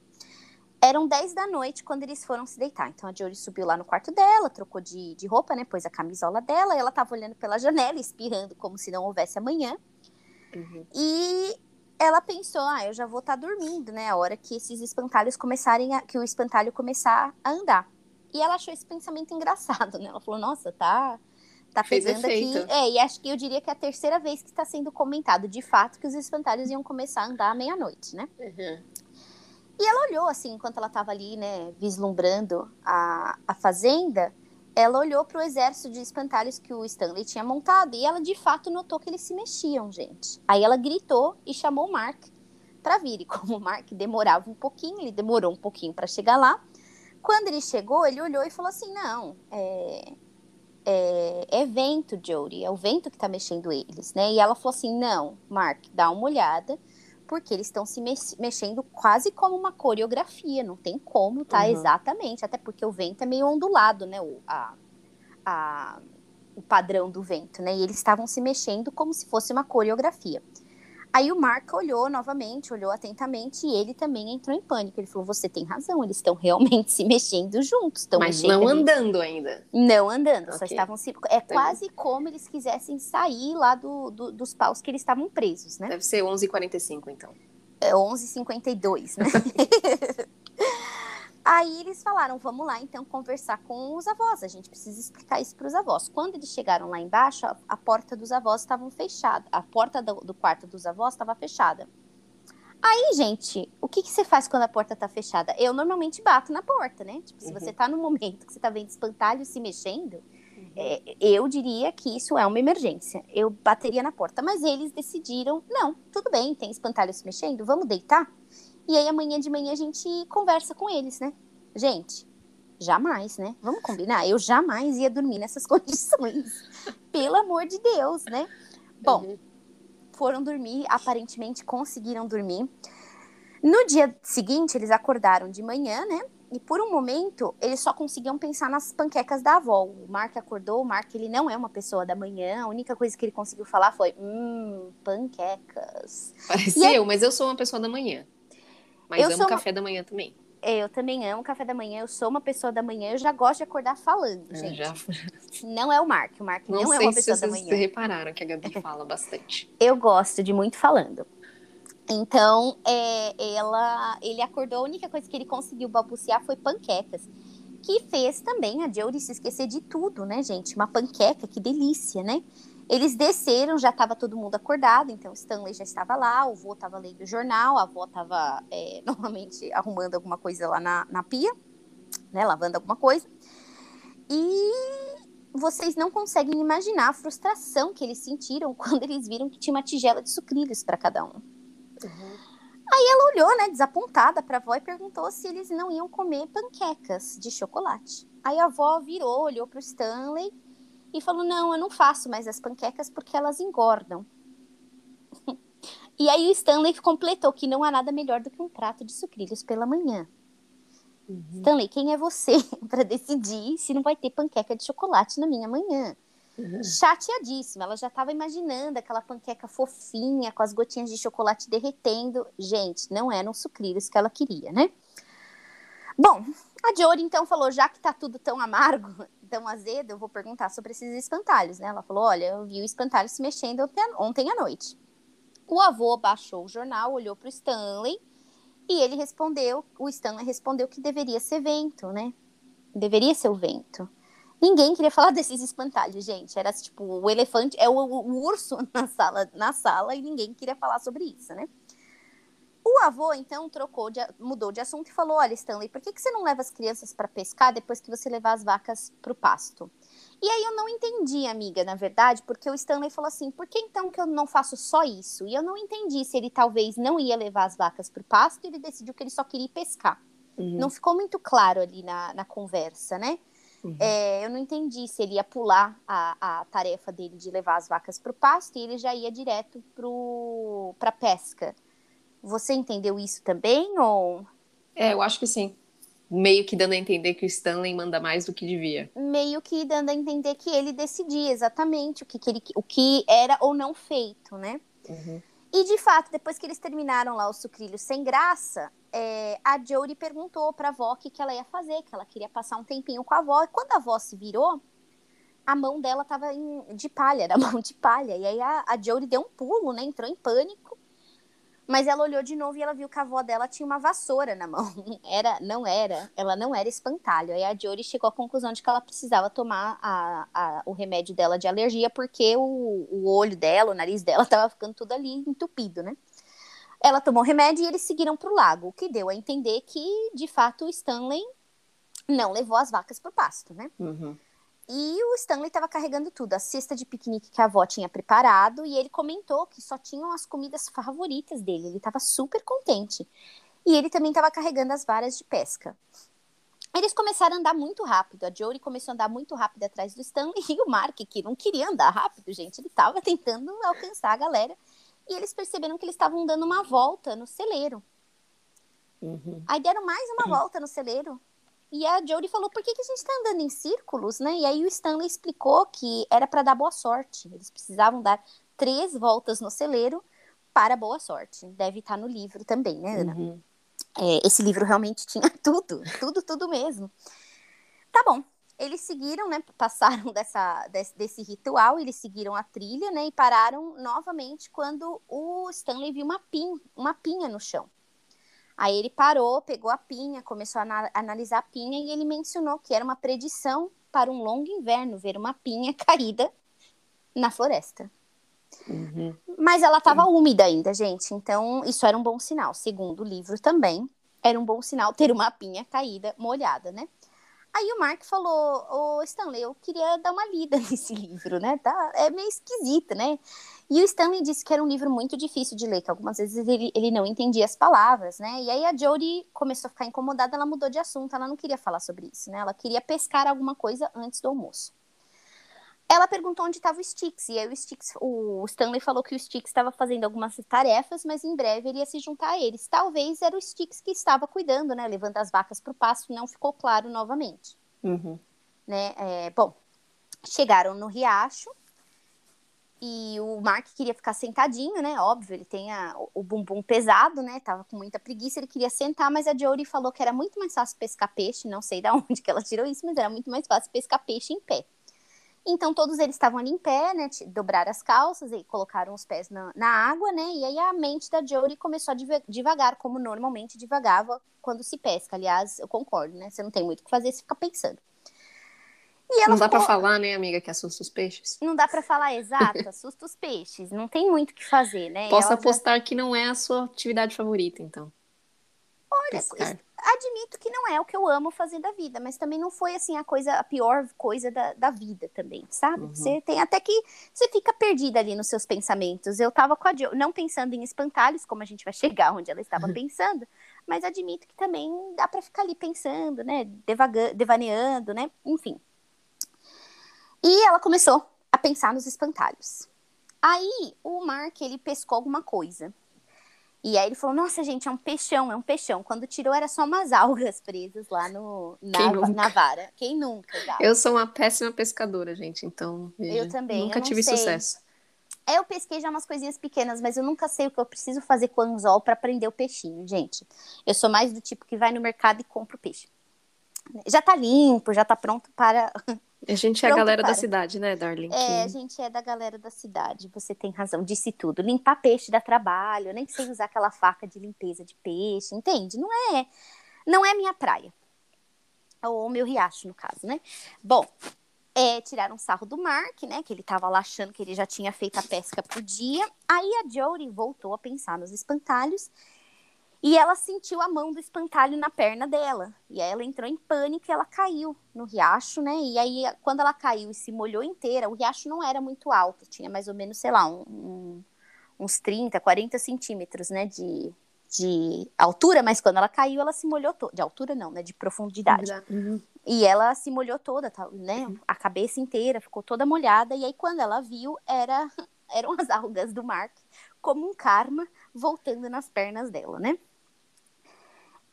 Eram 10 da noite quando eles foram se deitar. Então a Jodie subiu lá no quarto dela, trocou de, de roupa, né? Pôs a camisola dela, ela estava olhando pela janela, espirrando como se não houvesse amanhã. Uhum. E ela pensou, ah, eu já vou estar tá dormindo, né? A hora que esses espantalhos começarem a, que o espantalho começar a andar. E ela achou esse pensamento engraçado, né? Ela falou, nossa, tá Tá Fez pegando efeito. aqui. É, e acho que eu diria que é a terceira vez que está sendo comentado, de fato, que os espantalhos iam começar a andar à meia-noite, né? Uhum. E ela olhou, assim, enquanto ela estava ali, né, vislumbrando a, a fazenda, ela olhou para o exército de espantalhos que o Stanley tinha montado e ela de fato notou que eles se mexiam, gente. Aí ela gritou e chamou o Mark para vir. E como o Mark demorava um pouquinho, ele demorou um pouquinho para chegar lá. Quando ele chegou, ele olhou e falou assim: Não, é, é, é vento, Jodie, é o vento que está mexendo eles, né? E ela falou assim: não, Mark, dá uma olhada, porque eles estão se mexendo quase como uma coreografia, não tem como, tá? Uhum. Exatamente, até porque o vento é meio ondulado, né? O, a, a, o padrão do vento, né? E eles estavam se mexendo como se fosse uma coreografia. Aí o Mark olhou novamente, olhou atentamente e ele também entrou em pânico. Ele falou: Você tem razão, eles estão realmente <laughs> se mexendo juntos. Mas não andando ainda. Não andando, okay. só estavam se. É Entendi. quase como eles quisessem sair lá do, do, dos paus que eles estavam presos, né? Deve ser 11h45, então. É 11h52, né? <laughs> Aí eles falaram, vamos lá então conversar com os avós, a gente precisa explicar isso para os avós. Quando eles chegaram lá embaixo, a, a porta dos avós estava fechada, a porta do, do quarto dos avós estava fechada. Aí, gente, o que, que você faz quando a porta tá fechada? Eu normalmente bato na porta, né? Tipo, se uhum. você tá no momento que você tá vendo espantalho se mexendo, uhum. é, eu diria que isso é uma emergência. Eu bateria na porta. Mas eles decidiram, não, tudo bem, tem espantalho se mexendo, vamos deitar? E aí amanhã de manhã a gente conversa com eles, né? Gente, jamais, né? Vamos combinar? Eu jamais ia dormir nessas <laughs> condições. Pelo amor de Deus, né? Bom, uhum foram dormir, aparentemente conseguiram dormir. No dia seguinte, eles acordaram de manhã, né? E por um momento, eles só conseguiam pensar nas panquecas da avó. O Mark acordou, o Mark ele não é uma pessoa da manhã, a única coisa que ele conseguiu falar foi: hum, panquecas. Parece aí, eu, mas eu sou uma pessoa da manhã. Mas eu amo café uma... da manhã também. É, eu também amo café da manhã, eu sou uma pessoa da manhã, eu já gosto de acordar falando, gente. Já... Não é o Mark, o Mark não, não é uma pessoa da manhã. Não sei se vocês repararam que a Gabi fala bastante. <laughs> Eu gosto de muito falando. Então, é, ela, ele acordou, a única coisa que ele conseguiu balbuciar foi panquecas. Que fez também a Jodie se esquecer de tudo, né, gente? Uma panqueca, que delícia, né? Eles desceram, já estava todo mundo acordado, então Stanley já estava lá, o vô estava lendo o jornal, a avó estava é, <laughs> normalmente arrumando alguma coisa lá na, na pia, né, lavando alguma coisa. E vocês não conseguem imaginar a frustração que eles sentiram <laughs> quando eles viram que tinha uma tigela de sucrilhos para cada um. Uhum. Aí ela olhou, né, desapontada para a avó e perguntou se eles não iam comer panquecas de chocolate. Aí a avó virou, olhou para o Stanley e falou: Não, eu não faço mais as panquecas porque elas engordam. <laughs> e aí o Stanley completou que não há nada melhor do que um prato de sucrilhos pela manhã. Uhum. Stanley, quem é você <laughs> para decidir se não vai ter panqueca de chocolate na minha manhã? Uhum. Chateadíssima, ela já estava imaginando aquela panqueca fofinha com as gotinhas de chocolate derretendo. Gente, não eram sucrilhos que ela queria, né? Bom, a Jory então falou: já que tá tudo tão amargo, tão azedo, eu vou perguntar sobre esses espantalhos, né? Ela falou: olha, eu vi o espantalho se mexendo ontem à noite. O avô baixou o jornal, olhou para o Stanley e ele respondeu: o Stanley respondeu que deveria ser vento, né? Deveria ser o vento. Ninguém queria falar <laughs> desses espantalhos, gente. Era tipo o elefante, é o, o urso <laughs> na sala, na sala e ninguém queria falar sobre isso, né? O avô, então, trocou de, mudou de assunto e falou: Olha, Stanley, por que, que você não leva as crianças para pescar depois que você levar as vacas para o pasto? E aí eu não entendi, amiga, na verdade, porque o Stanley falou assim: por que então que eu não faço só isso? E eu não entendi se ele talvez não ia levar as vacas para o pasto e ele decidiu que ele só queria pescar. Uhum. Não ficou muito claro ali na, na conversa, né? Uhum. É, eu não entendi se ele ia pular a, a tarefa dele de levar as vacas para o pasto e ele já ia direto para a pesca. Você entendeu isso também ou? É, eu acho que sim. Meio que dando a entender que o Stanley manda mais do que devia. Meio que dando a entender que ele decidia exatamente o que, que ele, o que era ou não feito, né? Uhum. E de fato, depois que eles terminaram lá os sucrilhos sem graça, é, a Jodie perguntou pra avó o que, que ela ia fazer, que ela queria passar um tempinho com a avó. E quando a avó se virou, a mão dela tava em, de palha, era mão de palha. E aí a, a Jodie deu um pulo, né? Entrou em pânico mas ela olhou de novo e ela viu que a avó dela tinha uma vassoura na mão. <laughs> Era, não era, ela não era espantalho. Aí a Jory chegou à conclusão de que ela precisava tomar a, a, o remédio dela de alergia porque o, o olho dela, o nariz dela <laughs> estava ficando tudo ali entupido, né? Ela tomou o remédio e eles seguiram para o lago, o que deu a entender que, de fato, o Stanley não levou as vacas para o pasto, né? Uhum. E o Stanley estava carregando tudo, a cesta de piquenique que a avó tinha preparado, e ele comentou que só tinham as comidas favoritas dele. Ele estava super contente. E ele também estava carregando as varas de pesca. Eles começaram a andar muito rápido. A Jory começou a andar muito rápido atrás do Stanley <laughs> e o Mark, que não queria andar rápido, gente, ele estava tentando alcançar a galera. E eles perceberam que eles estavam dando uma volta no celeiro. Uhum. Aí deram mais uma uhum. <clears throat> volta no celeiro. E a Jodie falou: por que, que a gente está andando em círculos, né? E aí o Stanley explicou que era para dar boa sorte. Eles precisavam dar três voltas no celeiro para boa sorte. Deve estar tá no livro também, né, Ana? Uhum. É, esse livro realmente tinha <laughs> tudo, tudo, tudo mesmo. Tá bom. Eles seguiram, né? Passaram <laughs> dessa, desse, desse ritual, eles seguiram a trilha, né? E pararam novamente quando o Stanley viu uma, pin, uma pinha no chão. Aí ele parou, pegou a pinha, começou a analisar a pinha e ele mencionou que era uma predição para um longo inverno ver uma pinha <laughs> caída na floresta. Uhum. Mas ela estava úmida ainda, gente. Então, isso era um bom sinal. Segundo o livro também, era um bom sinal ter uma pinha caída molhada, né? Aí o Mark falou, ô Stanley, eu queria dar uma lida <laughs> nesse livro, né? Tá, é meio esquisito, né? E o Stanley disse que era um livro muito difícil de ler, que algumas vezes ele, ele não entendia as palavras, né? E aí a Jodie começou a ficar incomodada, ela mudou de assunto, ela não queria falar sobre isso, né? Ela queria pescar alguma coisa antes do almoço. Ela perguntou onde estava o Stix, e aí o o Stanley falou que o Stix estava fazendo algumas tarefas, mas em breve ele ia se juntar a eles. Talvez era o Stix que estava cuidando, né, levando as vacas para o pasto, não ficou claro novamente. Uhum. Né? É, bom, chegaram no riacho, e o Mark queria ficar sentadinho, né? Óbvio, ele tem a, o bumbum pesado, né? Tava com muita preguiça, ele queria sentar, mas a Jory falou que era muito mais fácil pescar peixe, não sei de <laughs> onde que ela tirou isso, mas era muito mais fácil pescar peixe em pé. Então todos eles estavam ali em pé, né? Dobraram as calças e colocaram os pés na, na água, né? E aí a mente da Jory começou a devagar, como normalmente devagava quando se pesca. Aliás, eu concordo, né? Você não tem muito o que fazer, você fica pensando. Não dá ficou... para falar, né, amiga, que assusta os peixes? Não dá para falar, exato, <laughs> assusta os peixes. Não tem muito o que fazer, né? Posso apostar já... que não é a sua atividade favorita, então. Olha, Pescar admito que não é o que eu amo fazer da vida, mas também não foi assim a coisa, a pior coisa da, da vida também, sabe? Uhum. Você tem até que você fica perdida ali nos seus pensamentos. Eu tava com a jo, não pensando em espantalhos, como a gente vai chegar onde ela estava <laughs> pensando, mas admito que também dá para ficar ali pensando, né? Devaga, devaneando, né? Enfim. E ela começou a pensar nos espantalhos. Aí o Mark ele pescou alguma coisa. E aí ele falou: Nossa, gente, é um peixão, é um peixão. Quando tirou, era só umas algas presas lá no, na, na vara. Quem nunca? Já? Eu sou uma péssima pescadora, gente, então. Veja, eu também. Nunca eu tive sei. sucesso. É, eu pesquei já umas coisinhas pequenas, mas eu nunca sei o que eu preciso fazer com o anzol para prender o peixinho, gente. Eu sou mais do tipo que vai no mercado e compra o peixe. Já tá limpo, já tá pronto para a gente é a galera para. da cidade, né, Darling? É, a gente é da galera da cidade, você tem razão, disse tudo. Limpar peixe dá trabalho, nem sei usar aquela faca de limpeza de peixe, entende? Não é, não é minha praia. Ou meu riacho, no caso, né? Bom, é, tiraram sarro do Mark, né? Que ele tava lá achando que ele já tinha feito a pesca pro dia. Aí a Jory voltou a pensar nos espantalhos e ela sentiu a mão do espantalho na perna dela. E aí ela entrou em pânico e ela caiu no riacho, né? E aí, quando ela caiu e se molhou inteira, o riacho não era muito alto, tinha mais ou menos, sei lá, um, um, uns 30, 40 centímetros, né? De, de altura, mas quando ela caiu, ela se molhou toda. De altura, não, né? De profundidade. Uhum. E ela se molhou toda, né? Uhum. A cabeça inteira ficou toda molhada. E aí, quando ela viu, era, <laughs> eram as algas do Mark, como um karma voltando nas pernas dela, né?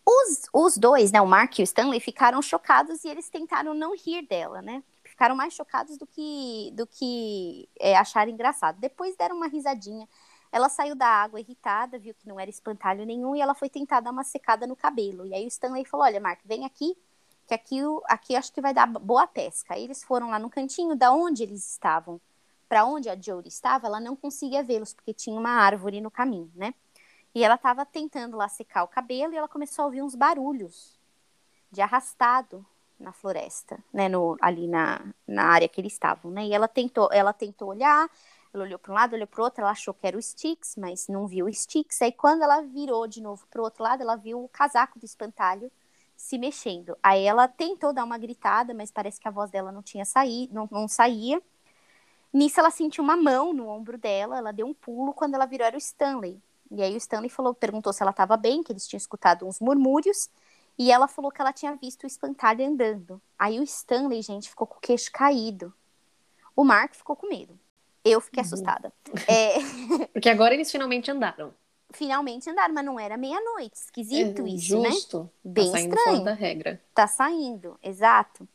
Os, os dois, né, o Mark e o Stanley, ficaram chocados e eles tentaram não rir dela, né? Ficaram mais chocados do que, do que é, acharam engraçado. Depois deram uma risadinha. Ela saiu da água irritada, viu que não era espantalho nenhum e ela foi tentar dar uma secada no cabelo. E aí o Stanley falou: Olha, Mark, vem aqui, que aqui, aqui acho que vai dar boa pesca. Aí eles foram lá no cantinho da onde eles estavam, para onde a Jodie estava, ela não conseguia vê-los, porque tinha uma árvore no caminho, né? E ela estava tentando lá secar o cabelo e ela começou a ouvir uns barulhos de arrastado na floresta, né, no, ali na, na área que eles estavam, né? E ela tentou, ela tentou olhar, ela olhou para um lado, olhou para o outro, ela achou que era o Sticks, mas não viu o Sticks. Aí quando ela virou de novo para o outro lado, ela viu o casaco do espantalho se mexendo. Aí ela tentou dar uma gritada, mas parece que a voz dela não tinha saído, não, não saía. Nisso ela sentiu uma mão no ombro dela, ela deu um pulo, quando ela virou era o Stanley. E aí o Stanley falou, perguntou se ela estava bem, que eles tinham escutado uns murmúrios, e ela falou que ela tinha visto o espantalho andando. Aí o Stanley, gente, ficou com o queixo caído. O Mark ficou com medo. Eu fiquei uhum. assustada. <laughs> É... Porque agora eles finalmente andaram. Finalmente andaram, mas não era meia-noite. Esquisito é, isso, né? Justo. Tá Bem tá saindo estranho. fora da regra. Tá saindo, exato.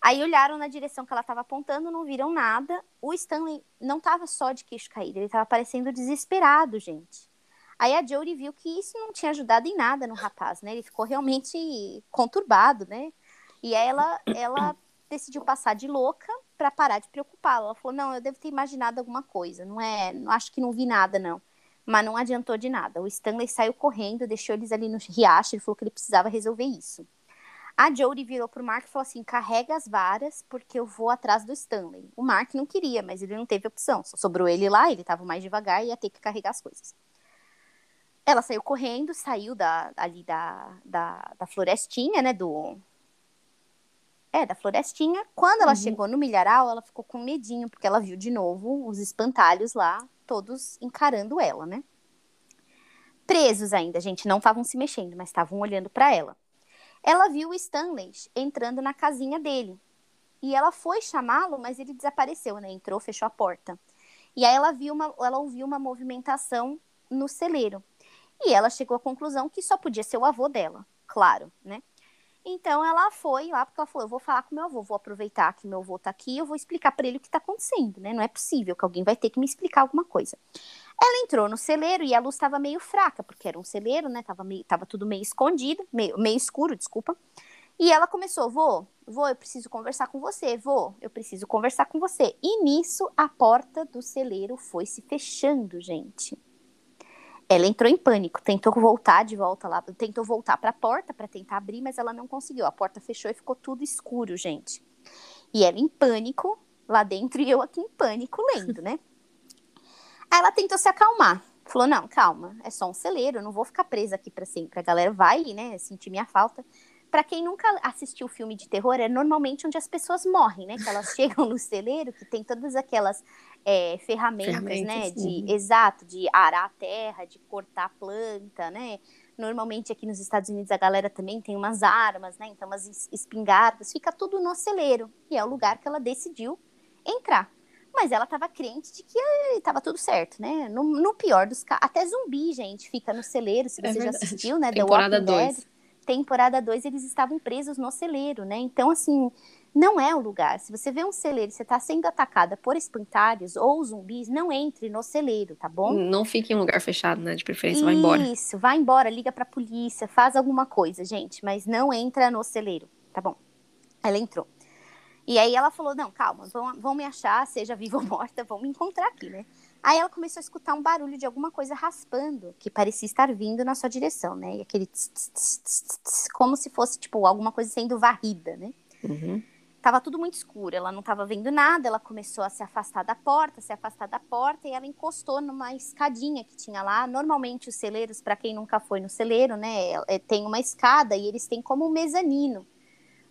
Aí olharam na direção que ela estava apontando, não viram nada. O Stanley não estava só de queixo caído, ele estava parecendo desesperado, gente. Aí a Jodie viu que isso não tinha ajudado em nada no rapaz, né? Ele ficou realmente conturbado, né? E aí ela, ela decidiu passar de louca para parar de preocupá-la. Ela falou: "Não, eu devo ter imaginado alguma coisa. Não é, não acho que não vi nada não". Mas não adiantou de nada. O Stanley saiu correndo, deixou eles ali no riacho, ele falou que ele precisava resolver isso. A Jodie virou pro Mark e falou assim: carrega as varas, porque eu vou atrás do Stanley. O Mark não queria, mas ele não teve opção. Só sobrou ele lá, ele tava mais devagar e ia ter que carregar as coisas. Ela saiu correndo, saiu da, ali da, da, da florestinha, né? Do. É, da florestinha. Quando ela uhum. chegou no milharal, ela ficou com medinho, porque ela viu de novo os espantalhos lá, todos encarando ela, né? Presos ainda, gente, não estavam se mexendo, mas estavam olhando para ela. Ela viu o Stanley entrando na casinha dele. E ela foi chamá-lo, mas ele desapareceu, né? Entrou, fechou a porta. E aí ela viu uma, ela ouviu uma movimentação no celeiro. E ela chegou à conclusão que só podia ser o avô dela, claro, né? Então ela foi lá porque ela falou: eu vou falar com meu avô, vou aproveitar que meu avô tá aqui, eu vou explicar para ele o que tá acontecendo, né? Não é possível que alguém vai ter que me explicar alguma coisa. Ela entrou no celeiro e a luz estava meio fraca, porque era um celeiro, né? Tava, meio, tava tudo meio escondido, meio, meio escuro, desculpa. E ela começou: vou, vou, eu preciso conversar com você, vou, eu preciso conversar com você. E nisso a porta do celeiro foi se fechando, gente. Ela entrou em pânico, tentou voltar de volta lá, tentou voltar para a porta para tentar abrir, mas ela não conseguiu. A porta fechou e ficou tudo escuro, gente. E ela em pânico lá dentro e eu aqui em pânico lendo, né? <laughs> Aí ela tentou se acalmar. Falou: "Não, calma, é só um celeiro, eu não vou ficar presa aqui para sempre. A galera vai, né, sentir minha falta para quem nunca assistiu filme de terror, é normalmente onde as pessoas morrem, né? Que elas <laughs> chegam no celeiro, que tem todas aquelas é, ferramentas, ferramentas, né? De, exato, de arar a terra, de cortar a planta, né? Normalmente aqui nos Estados Unidos a galera também tem umas armas, né? Então umas espingardas, fica tudo no celeiro, e é o lugar que ela decidiu entrar. Mas ela estava crente de que estava tudo certo, né? No, no pior dos casos, até zumbi, gente, fica no celeiro, se é você é já assistiu, né? Temporada The Walking Dead temporada 2 eles estavam presos no celeiro, né? Então, assim, não é o lugar. Se você vê um celeiro e você está sendo atacada por espantalhos ou zumbis, não entre no celeiro, tá bom? Não fique em um lugar fechado, né? De preferência, vai embora. Isso, vai embora, liga pra polícia, faz alguma coisa, gente, mas não entra no celeiro, tá bom? Ela entrou. E aí ela falou: não, calma, vão, vão me achar, seja viva ou morta, vão me encontrar aqui, né? Aí ela começou a escutar um barulho de alguma coisa raspando, que parecia estar vindo na sua direção, né? E aquele tss, tss, tss, como se fosse, tipo, alguma coisa sendo varrida, né? Uhum. Tava tudo muito escuro, ela não estava vendo nada, ela começou a se afastar da porta, se afastar da porta, e ela encostou numa escadinha que tinha lá. Normalmente os celeiros, para quem nunca foi no celeiro, né, é, tem uma escada e eles têm como um mezanino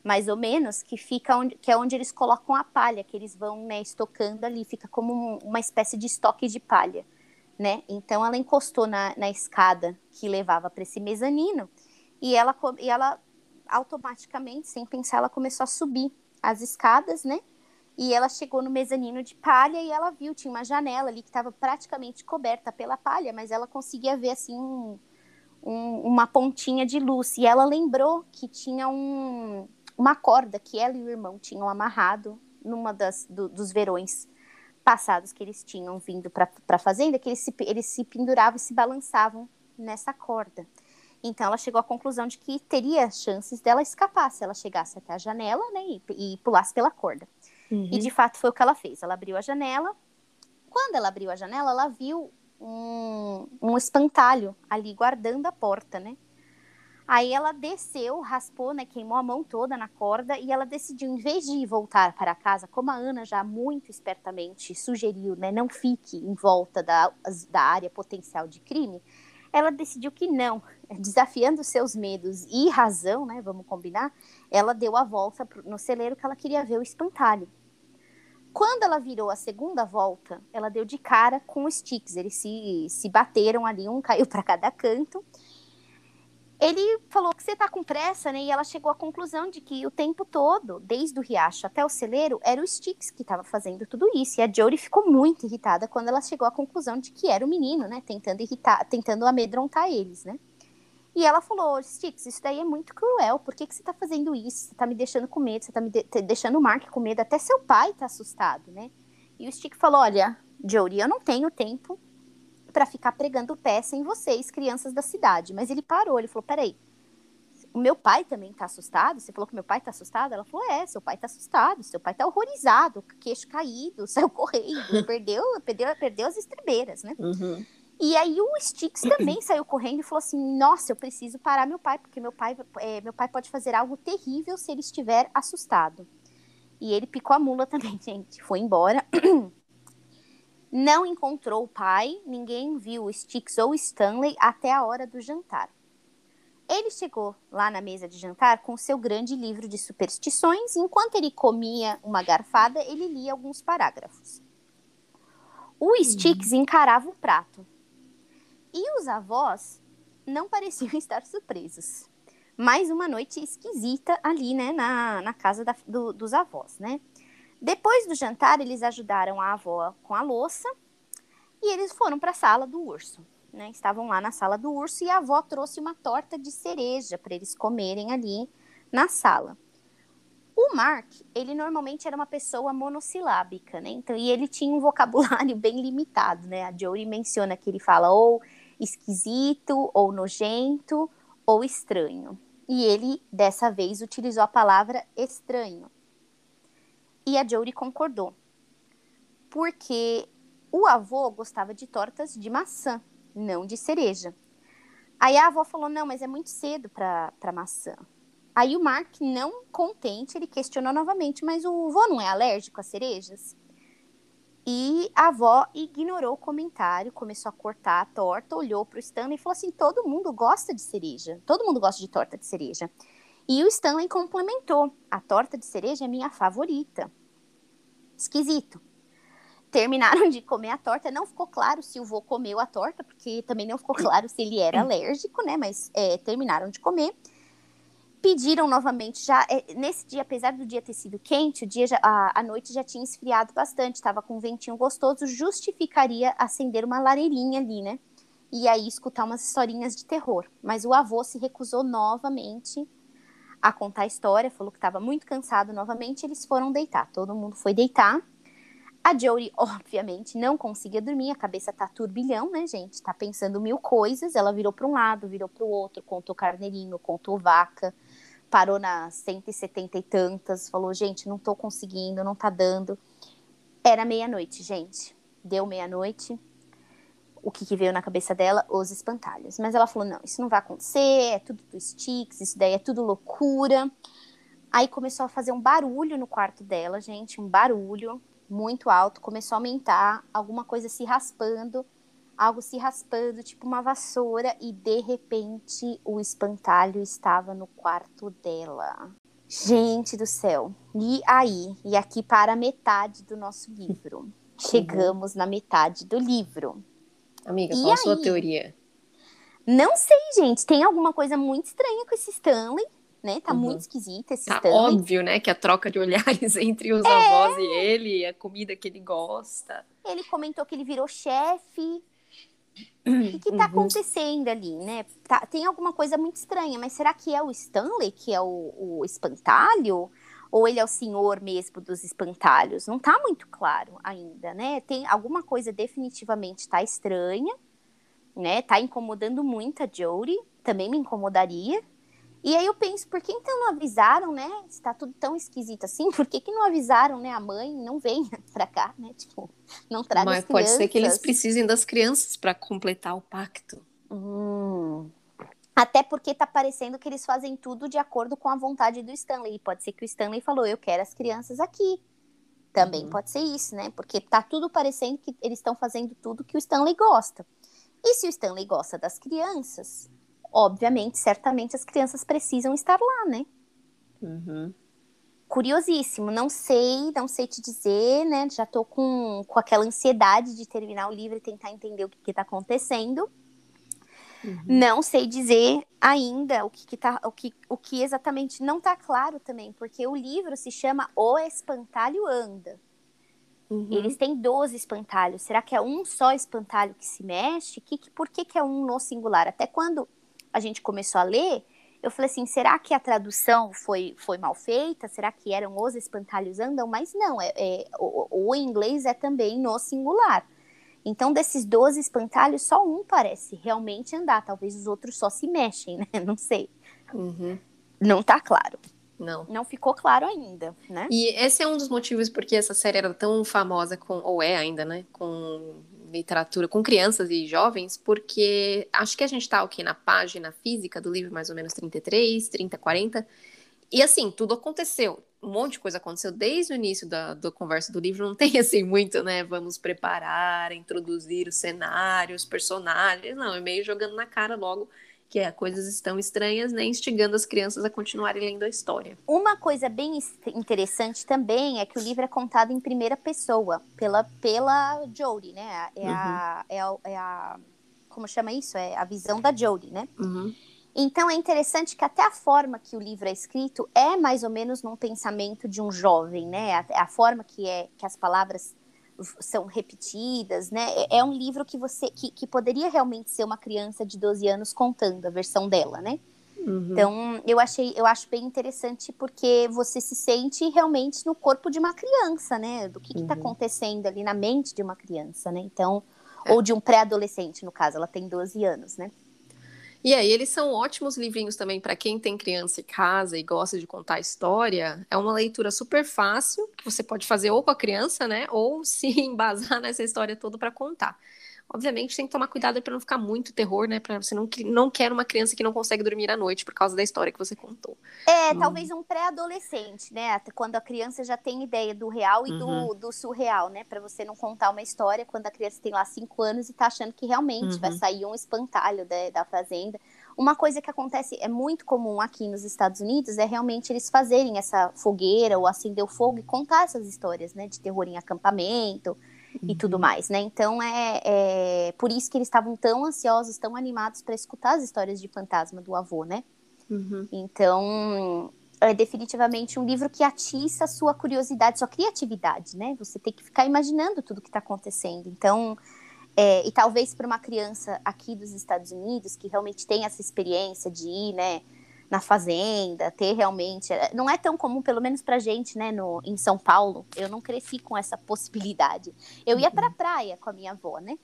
mais ou menos, que fica onde, que é onde eles colocam a palha, que eles vão, né, estocando ali, fica como um, uma espécie de estoque de palha, né? Então ela encostou na, na escada que levava para esse mezanino e ela, e ela automaticamente, sem pensar, ela começou a subir as escadas, né? E ela chegou no mezanino de palha e ela viu, tinha uma janela ali que estava praticamente coberta pela palha, mas ela conseguia ver assim um, um, uma pontinha de luz. E ela lembrou que tinha um, uma corda que ela e o irmão tinham amarrado numa das do, dos verões passados que eles tinham vindo para a fazenda, que eles se, eles se penduravam e se balançavam nessa corda. Então ela chegou à conclusão de que teria chances dela escapar se ela chegasse até a janela né, e, e pulasse pela corda. Uhum. E de fato foi o que ela fez. Ela abriu a janela. Quando ela abriu a janela, ela viu um, um espantalho ali guardando a porta, né? Aí ela desceu, raspou, né, queimou a mão toda na corda e ela decidiu, em vez de voltar para casa, como a Ana já muito espertamente sugeriu, né, não fique em volta da, da área potencial de crime, ela decidiu que não, <laughs> desafiando seus medos e razão, né, vamos combinar, ela deu a volta no celeiro que ela queria ver o espantalho. Quando ela virou a segunda volta, ela deu de cara com os sticks, eles se, se bateram ali, um caiu para cada canto, ele falou que você tá com pressa, né? E ela chegou à conclusão de que o tempo todo, desde o riacho até o celeiro, era o Sticks que estava fazendo tudo isso. E a Jory ficou muito irritada quando ela chegou à conclusão de que era o menino, né? Tentando irritar, tentando amedrontar eles, né? E ela falou, Sticks, isso daí é muito cruel. Por que, que você tá fazendo isso? Você tá me deixando com medo, você tá me de deixando o Mark com medo. Até seu pai tá assustado, né? E o Stick falou, olha, Jory, eu não tenho tempo para ficar pregando peça em vocês, crianças da cidade. Mas ele parou, ele falou: peraí, o meu pai também tá assustado? Você falou que meu pai tá assustado? Ela falou: é, seu pai tá assustado, seu pai tá horrorizado, queixo caído, <laughs> saiu correndo, perdeu, perdeu, perdeu as estribeiras, né? Uhum. E aí o Sticks também <clears throat> saiu correndo e falou assim: Nossa, eu preciso parar meu pai, porque meu pai, é, meu pai pode fazer algo terrível se ele estiver assustado. E ele picou a mula também, <laughs> gente. Foi embora. Não encontrou o pai, ninguém viu o Sticks ou Stanley até a hora do jantar. Ele chegou lá na mesa de jantar com seu grande livro de superstições, e enquanto ele comia uma garfada, ele lia alguns parágrafos. O Sticks encarava o prato. E os avós não pareciam <laughs> estar surpresos. Mais uma noite esquisita ali, né, na, na casa da, do, dos avós, né? Depois do jantar, eles ajudaram a avó com a louça e eles foram para a sala do urso né, estavam lá na sala do urso e a avó trouxe uma torta de cereja para eles comerem ali na sala. O Mark, ele normalmente era uma pessoa monossilábica, né? Então, e ele tinha um vocabulário <laughs> bem limitado, né? A Jory menciona que ele fala ou esquisito, ou nojento, ou estranho. E ele, dessa vez, utilizou a palavra estranho. E a Jory concordou. Porque o avô gostava de tortas de maçã não de cereja. Aí a avó falou: não, mas é muito cedo para maçã. Aí o Mark, não contente, ele questionou novamente: mas o vô não é alérgico a cerejas? E a avó ignorou o comentário, começou a cortar a torta, olhou para o Stanley e falou assim: todo mundo gosta de cereja, todo mundo gosta de torta de cereja. E o Stanley complementou: a torta de cereja é minha favorita. Esquisito terminaram de comer a torta. Não ficou claro se o vô comeu a torta, porque também não ficou claro se ele era alérgico, né? Mas é, terminaram de comer. Pediram novamente já. É, nesse dia, apesar do dia ter sido quente, o dia já, a, a noite já tinha esfriado bastante, estava com um ventinho gostoso, justificaria acender uma lareirinha ali, né? E aí escutar umas historinhas de terror. Mas o avô se recusou novamente a contar a história, falou que estava muito cansado novamente. Eles foram deitar. Todo mundo foi deitar. A Jory, <laughs> obviamente, não conseguia dormir, a cabeça tá turbilhão, né, gente? Tá pensando mil coisas. Ela virou para um lado, virou para o outro, contou carneirinho, contou vaca, parou nas 170 e tantas, falou: gente, não tô conseguindo, não tá dando. Era meia-noite, gente. Deu meia-noite. O que, que, veio na cabeça dela? Os espantalhos. Mas ela falou: não, isso não vai acontecer, é tudo do Sticks, isso daí é tudo loucura. Aí começou a fazer um barulho no quarto dela, gente, um barulho muito alto, começou a aumentar, alguma coisa se raspando, algo se raspando, tipo uma vassoura, e de repente o espantalho estava no quarto dela. Gente do céu. E aí? E aqui para a metade do nosso livro. Uhum. Chegamos uhum. na metade do livro. Amiga, e qual a sua teoria? Não sei, gente. Tem alguma coisa muito estranha com esse Stanley né? Tá uhum. muito esquisita esse tá Stanley. óbvio, né? Que a troca de olhares <laughs> entre os é... avós e ele, a comida que ele gosta. Ele comentou que ele virou chefe. O que tá uhum. acontecendo ali, né? Tá, tem alguma coisa muito estranha, mas será que é o Stanley que é o, o espantalho? Ou ele é o senhor mesmo dos espantalhos? Não tá muito claro ainda, né? Tem alguma coisa definitivamente tá estranha, né? Tá incomodando muito a Jodie, também me incomodaria, e aí eu penso, por que então não avisaram, né? Está tudo tão esquisito assim, <laughs> por que, que não avisaram, né? A mãe não venha <laughs> para cá, né? Tipo, não traga Mas as pode ser que eles precisem das crianças para completar o pacto. Hum. Até porque tá parecendo que eles fazem tudo de acordo com a vontade do Stanley. Pode ser que o Stanley falou, eu quero as crianças aqui. Também uhum. pode ser isso, né? Porque tá tudo parecendo que eles estão fazendo tudo que o Stanley gosta. E se o Stanley gosta das crianças, obviamente, certamente as crianças precisam estar lá, né? Uhum. Curiosíssimo, não sei, não sei te dizer, né? Já tô com, com aquela ansiedade de terminar o livro e tentar entender o que, que tá acontecendo. Uhum. Não sei dizer ainda o que, que tá, o que, o que exatamente não tá claro também, porque o livro se chama O Espantalho Anda. Uhum. Eles têm 12 espantalhos. Será que é um só espantalho que se mexe? Que, que, por que, que é um no singular? Até quando a gente começou a ler, eu falei assim, será que a tradução foi, foi mal feita? Será que eram os espantalhos andam? Mas não, é, é o, o, inglês é também no singular. Então, desses 12 espantalhos, só um parece realmente andar. Talvez os outros só se mexem, <laughs> né? Não sei. Uhum. Não tá claro. Não. Não ficou claro ainda, né? E esse é um dos motivos porque essa série era tão famosa com, ou é ainda, né? Com literatura com crianças e jovens, porque acho que a gente está aqui na página física do livro, mais ou menos 33, 30, 40. E assim, tudo aconteceu. Um monte de coisa aconteceu desde o início da, da conversa do livro. Não tem <laughs> assim muito, né? Vamos preparar, introduzir os cenários, personagens. Não, é meio jogando na cara logo que é coisas estão estranhas, né, instigando as crianças a continuarem lendo a história. Uma coisa bem interessante também é que o livro é contado em primeira pessoa pela pela Jodie, né? É, uhum. a, é, a, é a como chama isso? É a visão da Jodie, né? Uhum. Então é interessante que até a forma que o livro é escrito é mais ou menos num pensamento de um jovem, né? A, a forma que é que as palavras são repetidas, né? É, é um livro que você que, que poderia realmente ser uma criança de 12 anos contando a versão dela, né? Uhum. Então, eu achei, eu acho bem interessante porque você se sente realmente no corpo de uma criança, né? Do que está uhum. acontecendo ali na mente de uma criança, né? Então, é. ou de um pré-adolescente, no caso, ela tem 12 anos, né? E aí, eles são ótimos livrinhos também para quem tem criança em casa e gosta de contar história. É uma leitura super fácil, que você pode fazer ou com a criança, né? Ou <laughs> se embasar nessa história toda para contar. Obviamente tem que tomar cuidado para não ficar muito terror, né? Para você não, não quer uma criança que não consegue dormir à noite por causa da história que você contou. É, hum. talvez um pré-adolescente, né? Quando a criança já tem ideia do real e uhum. do, do surreal, né? Para você não contar uma história quando a criança tem lá cinco anos e tá achando que realmente uhum. vai sair um espantalho da, da fazenda. Uma coisa que acontece, é muito comum aqui nos Estados Unidos, é realmente eles fazerem essa fogueira ou acender o fogo e contar essas histórias, né? De terror em acampamento e tudo uhum. mais, né? Então é, é, por isso que eles estavam tão ansiosos, tão animados para escutar as histórias de fantasma do avô, né? Uhum. Então é definitivamente um livro que atiça a sua curiosidade, sua criatividade, né? Você tem que ficar imaginando tudo que está acontecendo. Então é, e talvez para uma criança aqui dos Estados Unidos que realmente tem essa experiência de ir, né? Na fazenda, ter realmente. Eh, não é tão comum, pelo menos pra gente, né, no, em São Paulo. Eu não cresci com essa possibilidade. Eu ia pra uhum. praia com a minha avó, né?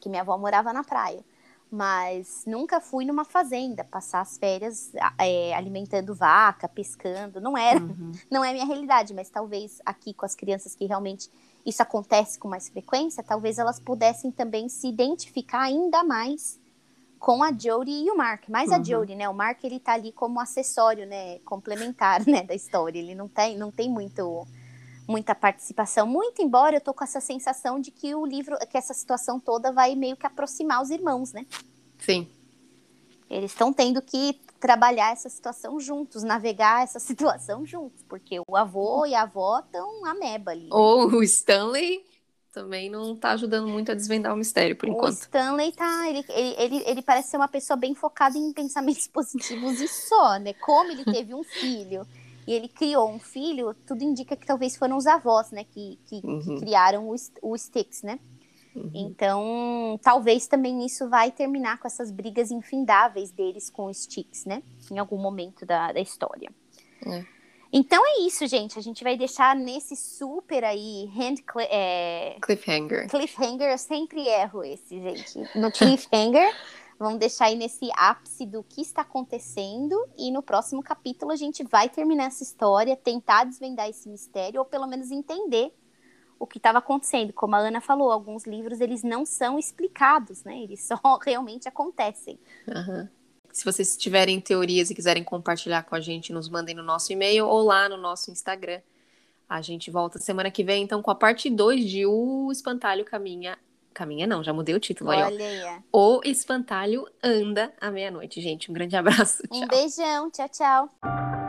que minha avó morava na praia. Mas nunca fui numa fazenda passar as férias é, alimentando vaca, pescando. Não era, uhum. <laughs> não é minha realidade, mas talvez aqui com as crianças que realmente isso acontece com mais frequência, talvez elas pudessem também se identificar ainda mais com a Jodie e o Mark. Mais uhum. a Jodie, né? O Mark ele tá ali como acessório, né, complementar, né, da história. Ele não tem, não tem muito muita participação, muito embora eu tô com essa sensação de que o livro, que essa situação toda vai meio que aproximar os irmãos, né? Sim. Eles estão tendo que trabalhar essa situação juntos, navegar essa <laughs> situação juntos, porque o avô e a avó estão ameba ali. Né? Ou o Stanley também não tá ajudando muito a desvendar o mistério, por enquanto. O Stanley tá. Ele, ele, ele, ele, parece ser uma pessoa bem focada em pensamentos <laughs> positivos e só, né? Como ele teve um filho e ele criou um filho, tudo indica que talvez foram os avós, né? Que, que, uhum. que criaram o, o Sticks, né? Uhum. Então, talvez também isso vai terminar com essas brigas infindáveis deles com os Sticks, né? Em algum momento da, da história. É. Então é isso, gente. A gente vai deixar nesse super aí hand é... cliffhanger. Cliffhanger, eu sempre erro esse, gente. No cliffhanger, <laughs> vamos deixar aí nesse ápice do que está acontecendo e no próximo capítulo a gente vai terminar essa história, tentar desvendar esse mistério ou pelo menos entender o que estava acontecendo. Como a Ana falou, alguns livros eles não são explicados, né? Eles só <laughs> realmente acontecem. Uhum. Se vocês tiverem teorias e quiserem compartilhar com a gente, nos mandem no nosso e-mail ou lá no nosso Instagram. A gente volta semana que vem, então, com a parte 2 de O Espantalho Caminha. Caminha não, já mudei o título Olha aí, ó. O Espantalho Anda à Meia-Noite, gente. Um grande <laughs> abraço. Um beijão. Tchau, tchau.